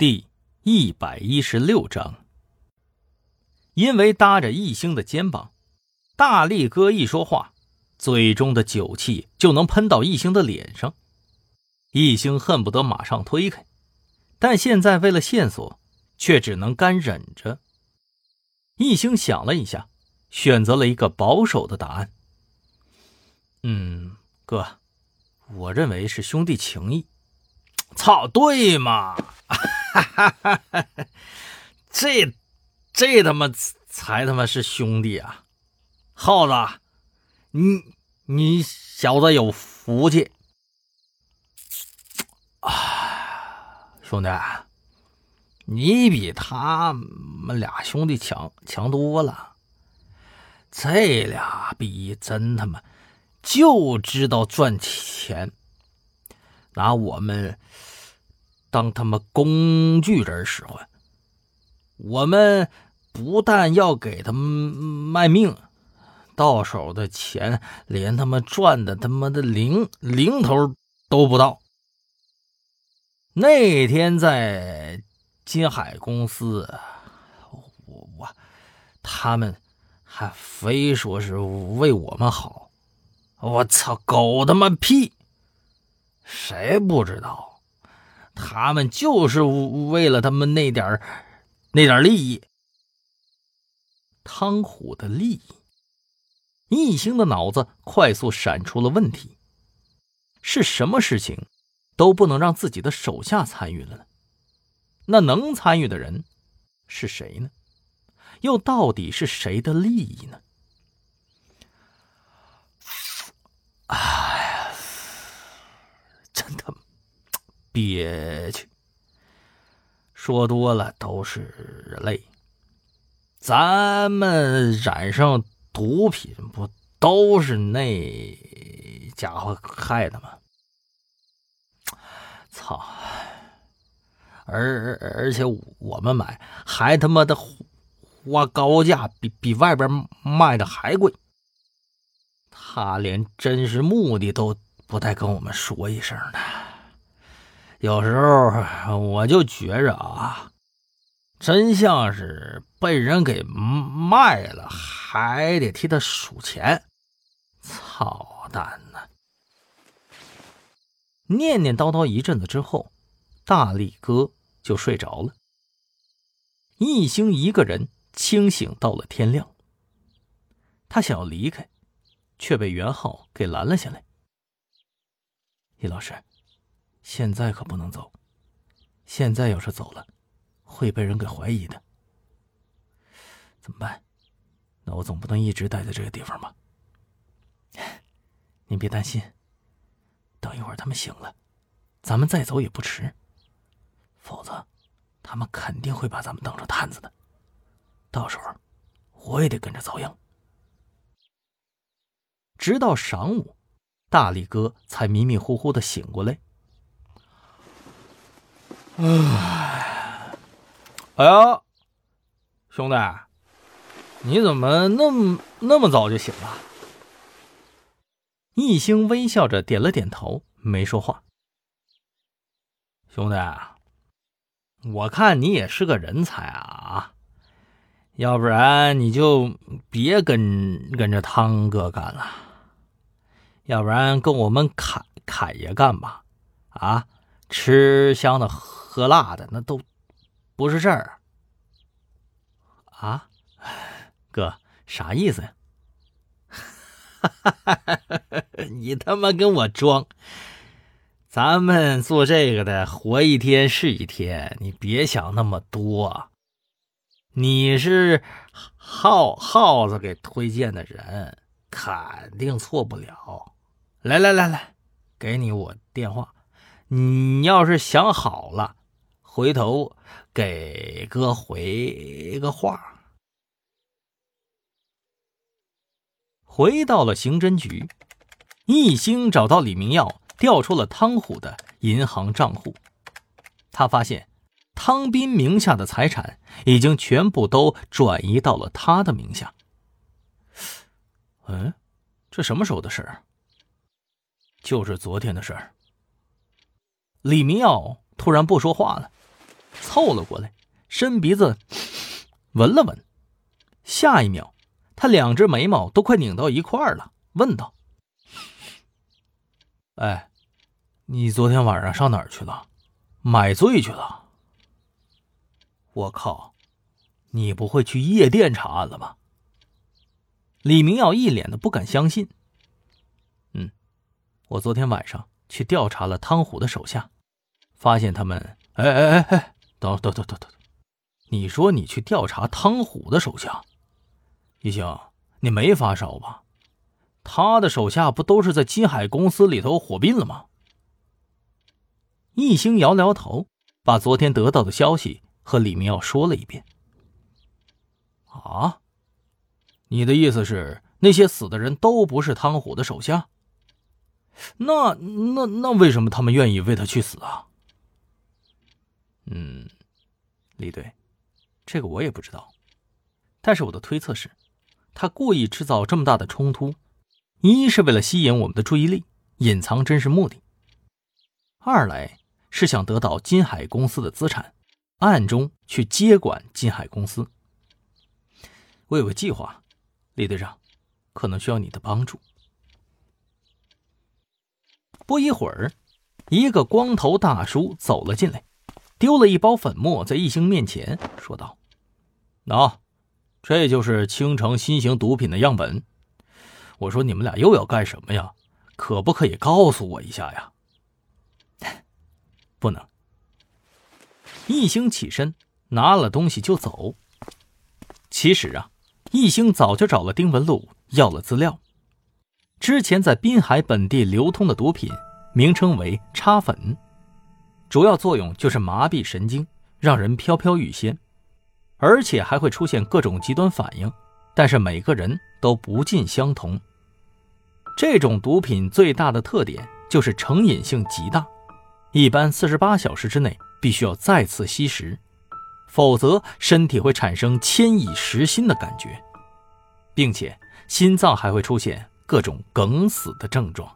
第一百一十六章，因为搭着易星的肩膀，大力哥一说话，嘴中的酒气就能喷到易星的脸上。易星恨不得马上推开，但现在为了线索，却只能干忍着。易星想了一下，选择了一个保守的答案：“嗯，哥，我认为是兄弟情谊。”操，对嘛？哈哈哈！哈这这他妈才他妈是兄弟啊！耗子，你你小子有福气啊！兄弟，你比他们俩兄弟强强多了。这俩逼真他妈就知道赚钱，拿我们。当他妈工具人使唤，我们不但要给他们卖命，到手的钱连他妈赚的他妈的零零头都不到。那天在金海公司，我我他们还非说是为我们好，我操，狗他妈屁！谁不知道？他们就是为了他们那点那点利益。汤虎的利益，易星的脑子快速闪出了问题：是什么事情都不能让自己的手下参与了呢？那能参与的人是谁呢？又到底是谁的利益呢？哎呀，真他妈！憋屈，说多了都是泪。咱们染上毒品，不都是那家伙害的吗？操！而而且我们买还他妈的花高价，比比外边卖的还贵。他连真实目的都不带跟我们说一声的。有时候我就觉着啊，真像是被人给卖了，还得替他数钱。操蛋呢！念念叨叨一阵子之后，大力哥就睡着了。一星一个人清醒到了天亮。他想要离开，却被袁浩给拦了下来。易老师。现在可不能走，现在要是走了，会被人给怀疑的。怎么办？那我总不能一直待在这个地方吧？您别担心，等一会儿他们醒了，咱们再走也不迟。否则，他们肯定会把咱们当成探子的，到时候我也得跟着遭殃。直到晌午，大力哥才迷迷糊糊的醒过来。哎，哎呀，兄弟，你怎么那么那么早就醒了？易星微笑着点了点头，没说话。兄弟，我看你也是个人才啊，要不然你就别跟跟着汤哥干了，要不然跟我们侃侃爷干吧，啊，吃香的喝。喝辣的那都不是事儿啊，哥啥意思呀？你他妈跟我装！咱们做这个的，活一天是一天，你别想那么多。你是耗耗子给推荐的人，肯定错不了。来来来来，给你我电话，你要是想好了。回头给哥回个话。回到了刑侦局，一星找到李明耀，调出了汤虎的银行账户。他发现汤斌名下的财产已经全部都转移到了他的名下。嗯，这什么时候的事儿？就是昨天的事儿。李明耀突然不说话了。凑了过来，伸鼻子闻了闻。下一秒，他两只眉毛都快拧到一块儿了，问道：“哎，你昨天晚上上哪儿去了？买醉去了？我靠，你不会去夜店查案了吧？”李明耀一脸的不敢相信。嗯，我昨天晚上去调查了汤虎的手下，发现他们……哎哎哎哎，等等等等等，你说你去调查汤虎的手下？一星，你没发烧吧？他的手下不都是在金海公司里头火并了吗？一星摇摇头，把昨天得到的消息和李明耀说了一遍。啊？你的意思是那些死的人都不是汤虎的手下？那那那为什么他们愿意为他去死啊？嗯，李队，这个我也不知道，但是我的推测是。他故意制造这么大的冲突，一是为了吸引我们的注意力，隐藏真实目的；二来是想得到金海公司的资产，暗中去接管金海公司。我有个计划，李队长，可能需要你的帮助。不一会儿，一个光头大叔走了进来，丢了一包粉末在易兴面前，说道：“喏。”这就是青城新型毒品的样本。我说你们俩又要干什么呀？可不可以告诉我一下呀？不能。易兴起身拿了东西就走。其实啊，易兴早就找了丁文璐要了资料。之前在滨海本地流通的毒品名称为插粉，主要作用就是麻痹神经，让人飘飘欲仙。而且还会出现各种极端反应，但是每个人都不尽相同。这种毒品最大的特点就是成瘾性极大，一般四十八小时之内必须要再次吸食，否则身体会产生牵引食心的感觉，并且心脏还会出现各种梗死的症状。